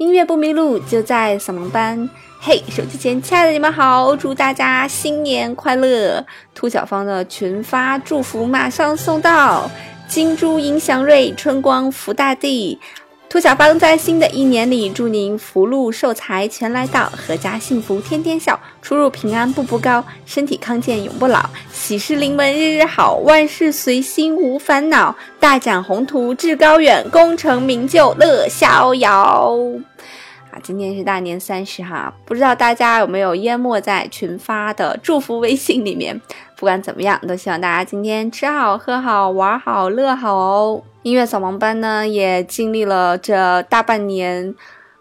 音乐不迷路，就在扫盲班。嘿，手机前亲爱的你们好，祝大家新年快乐！兔小芳的群发祝福马上送到，金猪迎祥瑞，春光福大地。兔小芳在新的一年里，祝您福禄寿财全来到，阖家幸福天天笑，出入平安步步高，身体康健永不老，喜事临门日日好，万事随心无烦恼，大展宏图志高远，功成名就乐逍遥。啊，今天是大年三十哈，不知道大家有没有淹没在群发的祝福微信里面？不管怎么样，都希望大家今天吃好、喝好、玩好、乐好哦。音乐扫盲班呢，也经历了这大半年，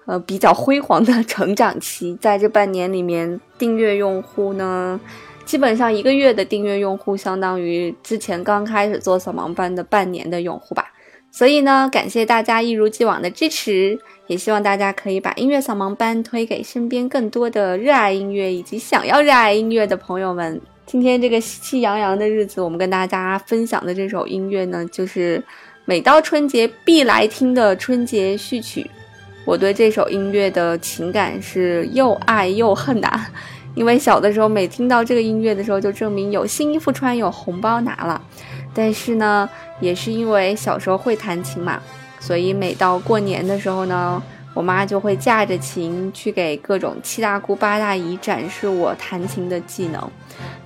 呃，比较辉煌的成长期。在这半年里面，订阅用户呢，基本上一个月的订阅用户，相当于之前刚开始做扫盲班的半年的用户吧。所以呢，感谢大家一如既往的支持。也希望大家可以把音乐扫盲班推给身边更多的热爱音乐以及想要热爱音乐的朋友们。今天这个喜气洋洋的日子，我们跟大家分享的这首音乐呢，就是每到春节必来听的春节序曲。我对这首音乐的情感是又爱又恨呐，因为小的时候每听到这个音乐的时候，就证明有新衣服穿，有红包拿了。但是呢，也是因为小时候会弹琴嘛。所以每到过年的时候呢，我妈就会架着琴去给各种七大姑八大姨展示我弹琴的技能。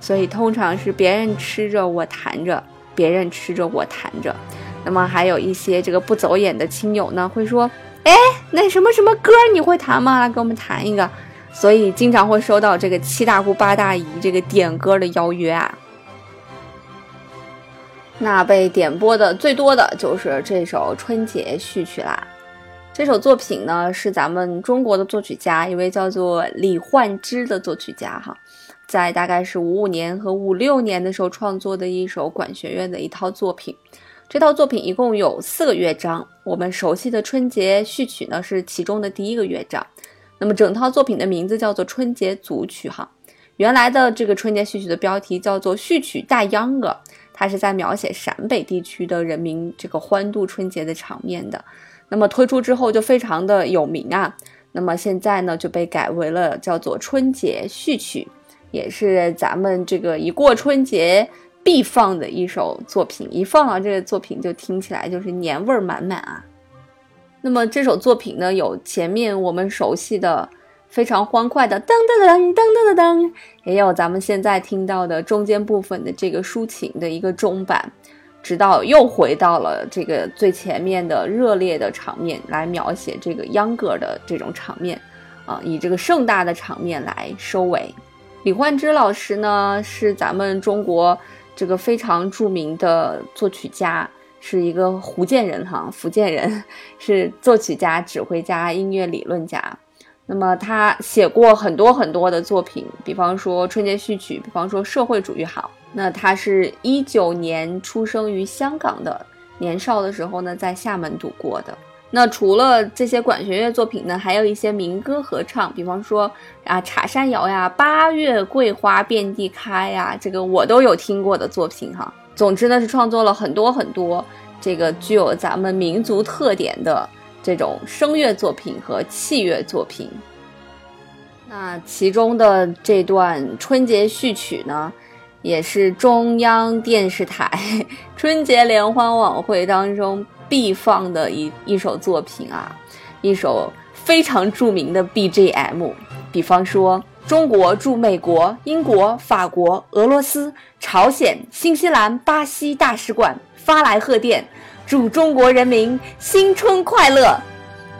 所以通常是别人吃着我弹着，别人吃着我弹着。那么还有一些这个不走眼的亲友呢，会说：“哎，那什么什么歌你会弹吗？来给我们弹一个。”所以经常会收到这个七大姑八大姨这个点歌的邀约啊。那被点播的最多的就是这首春节序曲啦。这首作品呢，是咱们中国的作曲家，一位叫做李焕之的作曲家哈，在大概是五五年和五六年的时候创作的一首管弦乐的一套作品。这套作品一共有四个乐章，我们熟悉的春节序曲呢是其中的第一个乐章。那么整套作品的名字叫做春节组曲哈。原来的这个春节序曲的标题叫做序曲大秧歌。它是在描写陕北地区的人民这个欢度春节的场面的，那么推出之后就非常的有名啊。那么现在呢就被改为了叫做春节序曲，也是咱们这个一过春节必放的一首作品。一放到这个作品就听起来就是年味儿满满啊。那么这首作品呢有前面我们熟悉的。非常欢快的噔噔噔噔噔噔噔，也有咱们现在听到的中间部分的这个抒情的一个中版，直到又回到了这个最前面的热烈的场面来描写这个秧歌的这种场面，啊，以这个盛大的场面来收尾。李焕之老师呢是咱们中国这个非常著名的作曲家，是一个福建人哈，福建人 是作曲家、指挥家、音乐理论家。那么他写过很多很多的作品，比方说《春节序曲》，比方说《社会主义好》。那他是一九年出生于香港的，年少的时候呢，在厦门度过的。那除了这些管弦乐作品呢，还有一些民歌合唱，比方说啊《茶山谣》呀，《八月桂花遍地开》呀，这个我都有听过的作品哈。总之呢，是创作了很多很多这个具有咱们民族特点的。这种声乐作品和器乐作品，那其中的这段春节序曲呢，也是中央电视台 春节联欢晚会当中必放的一一首作品啊，一首非常著名的 BGM。比方说，中国驻美国、英国、法国、俄罗斯、朝鲜、新西兰、巴西大使馆发来贺电。祝中国人民新春快乐！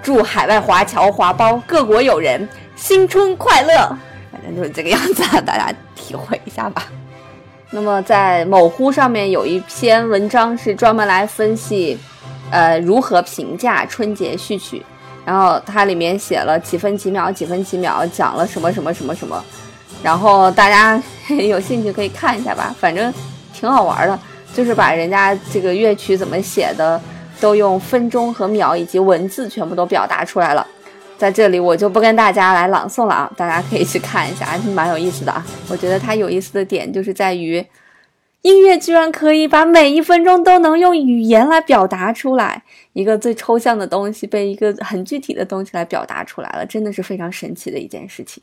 祝海外华侨华胞各国友人新春快乐！反正就是这个样子，大家体会一下吧。那么在某乎上面有一篇文章是专门来分析，呃，如何评价春节序曲。然后它里面写了几分几秒，几分几秒，讲了什么什么什么什么。然后大家 有兴趣可以看一下吧，反正挺好玩的。就是把人家这个乐曲怎么写的，都用分钟和秒以及文字全部都表达出来了。在这里我就不跟大家来朗诵了啊，大家可以去看一下，还是蛮有意思的啊。我觉得它有意思的点就是在于，音乐居然可以把每一分钟都能用语言来表达出来，一个最抽象的东西被一个很具体的东西来表达出来了，真的是非常神奇的一件事情。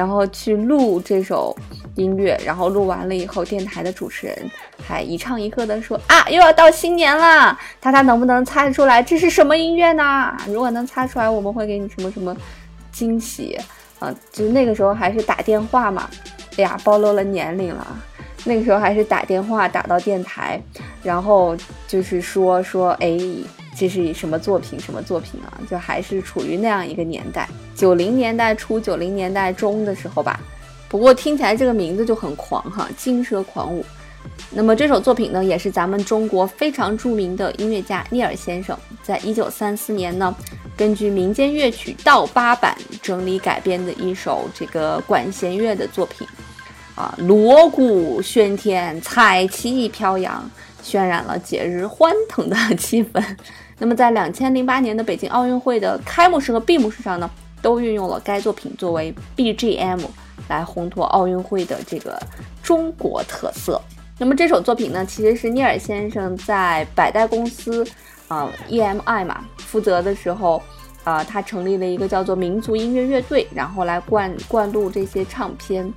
然后去录这首音乐，然后录完了以后，电台的主持人还一唱一和的说啊，又要到新年了，他他能不能猜出来这是什么音乐呢？如果能猜出来，我们会给你什么什么惊喜啊？就是那个时候还是打电话嘛，哎呀，暴露了年龄了。那个时候还是打电话打到电台，然后就是说说，哎。这是以什么作品？什么作品啊？就还是处于那样一个年代，九零年代初、九零年代中的时候吧。不过听起来这个名字就很狂哈，《金蛇狂舞》。那么这首作品呢，也是咱们中国非常著名的音乐家聂耳先生在一九三四年呢，根据民间乐曲倒八版整理改编的一首这个管弦乐的作品。啊，锣鼓喧天，彩旗飘扬，渲染了节日欢腾的 气氛。那么，在两千零八年的北京奥运会的开幕式和闭幕式上呢，都运用了该作品作为 BGM 来烘托奥运会的这个中国特色。那么这首作品呢，其实是聂耳先生在百代公司啊 EMI 嘛负责的时候，啊，他成立了一个叫做民族音乐乐队，然后来灌灌录这些唱片。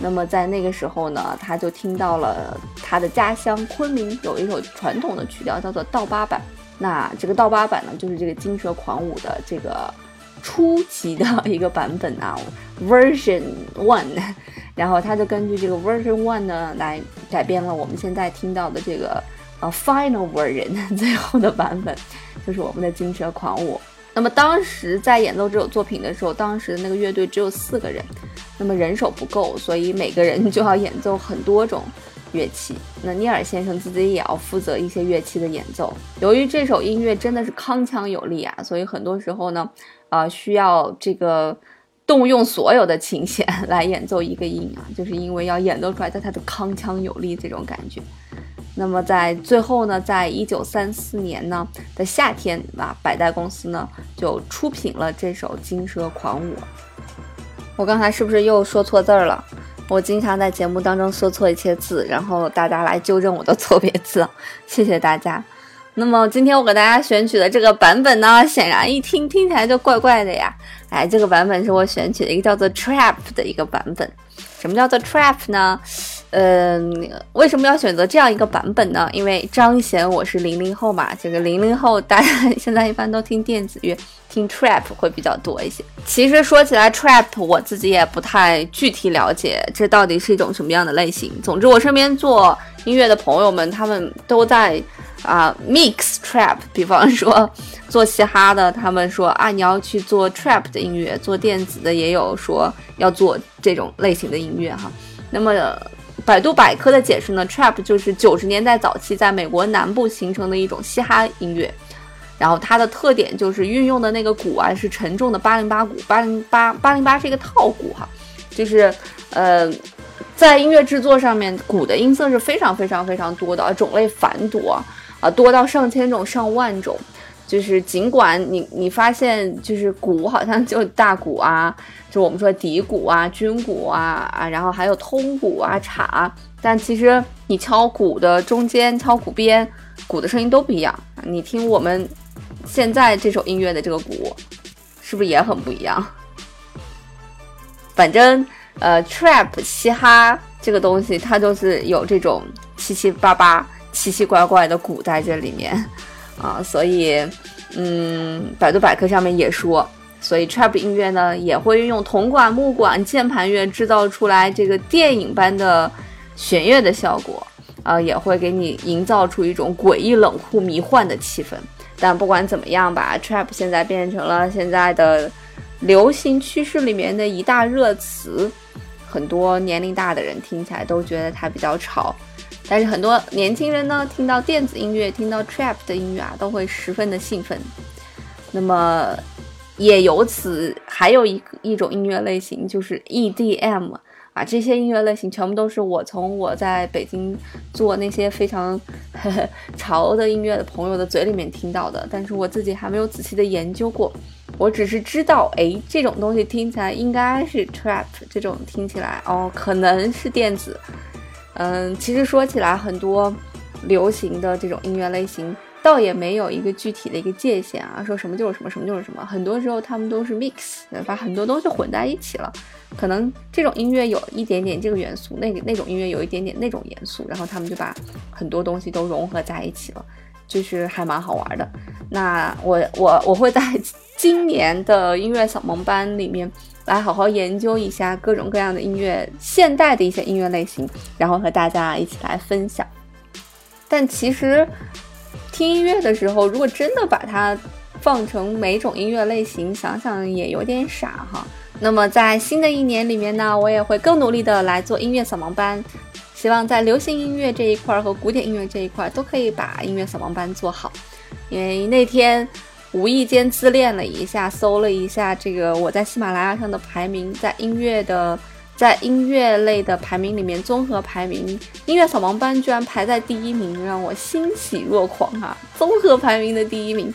那么在那个时候呢，他就听到了他的家乡昆明有一首传统的曲调，叫做倒八版。那这个倒八版呢，就是这个《金蛇狂舞》的这个初级的一个版本啊，Version One。然后他就根据这个 Version One 呢，来改编了我们现在听到的这个呃 Final Version 最后的版本，就是我们的《金蛇狂舞》。那么当时在演奏这首作品的时候，当时的那个乐队只有四个人，那么人手不够，所以每个人就要演奏很多种。乐器，那尼尔先生自己也要负责一些乐器的演奏。由于这首音乐真的是铿锵有力啊，所以很多时候呢，啊，需要这个动用所有的琴弦来演奏一个音啊，就是因为要演奏出来它的铿锵有力这种感觉。那么在最后呢，在一九三四年呢的夏天啊，百代公司呢就出品了这首《金蛇狂舞》。我刚才是不是又说错字儿了？我经常在节目当中说错一些字，然后大家来纠正我的错别字，谢谢大家。那么今天我给大家选取的这个版本呢，显然一听听起来就怪怪的呀。哎，这个版本是我选取的一个叫做 Trap 的一个版本。什么叫做 Trap 呢？嗯，为什么要选择这样一个版本呢？因为彰显我是零零后嘛，这个零零后大家 现在一般都听电子乐。Trap 会比较多一些。其实说起来，trap 我自己也不太具体了解，这到底是一种什么样的类型。总之，我身边做音乐的朋友们，他们都在啊 mix trap。比方说做嘻哈的，他们说啊你要去做 trap 的音乐；做电子的也有说要做这种类型的音乐哈。那么百度百科的解释呢，trap 就是九十年代早期在美国南部形成的一种嘻哈音乐。然后它的特点就是运用的那个鼓啊是沉重的八零八鼓，八零八八零八是一个套鼓哈，就是呃，在音乐制作上面，鼓的音色是非常非常非常多的，种类繁多啊，多到上千种上万种。就是尽管你你发现就是鼓好像就大鼓啊，就我们说底鼓啊、军鼓啊啊，然后还有通鼓啊、镲，但其实你敲鼓的中间、敲鼓边，鼓的声音都不一样。你听我们。现在这首音乐的这个鼓，是不是也很不一样？反正呃，trap 嘻哈这个东西，它就是有这种七七八八、奇奇怪怪的鼓在这里面 啊。所以，嗯，百度百科上面也说，所以 trap 音乐呢也会运用铜管、木管、键盘乐制造出来这个电影般的弦乐的效果，啊，也会给你营造出一种诡异、冷酷、迷幻的气氛。但不管怎么样吧，trap 现在变成了现在的流行趋势里面的一大热词，很多年龄大的人听起来都觉得它比较吵，但是很多年轻人呢听到电子音乐、听到 trap 的音乐啊，都会十分的兴奋。那么。也由此，还有一一种音乐类型就是 EDM 啊，这些音乐类型全部都是我从我在北京做那些非常呵 呵潮的音乐的朋友的嘴里面听到的，但是我自己还没有仔细的研究过，我只是知道，哎，这种东西听起来应该是 trap，这种听起来哦，可能是电子，嗯，其实说起来，很多流行的这种音乐类型。倒也没有一个具体的一个界限啊，说什么就是什么，什么就是什么。很多时候他们都是 mix，把很多东西混在一起了。可能这种音乐有一点点这个元素，那那种音乐有一点点那种元素，然后他们就把很多东西都融合在一起了，就是还蛮好玩的。那我我我会在今年的音乐扫盲班里面来好好研究一下各种各样的音乐，现代的一些音乐类型，然后和大家一起来分享。但其实。听音乐的时候，如果真的把它放成每种音乐类型，想想也有点傻哈。那么在新的一年里面呢，我也会更努力的来做音乐扫盲班，希望在流行音乐这一块和古典音乐这一块都可以把音乐扫盲班做好。因为那天无意间自恋了一下，搜了一下这个我在喜马拉雅上的排名，在音乐的。在音乐类的排名里面，综合排名音乐扫盲班居然排在第一名，让我欣喜若狂啊！综合排名的第一名，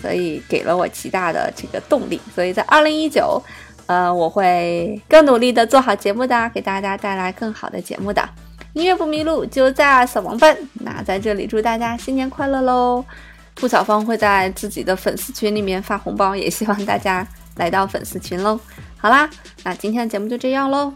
所以给了我极大的这个动力。所以在二零一九，呃，我会更努力的做好节目的，给大家带来更好的节目的。音乐不迷路，就在扫盲班。那在这里祝大家新年快乐喽！兔小芳会在自己的粉丝群里面发红包，也希望大家来到粉丝群喽。好啦，那今天的节目就这样喽。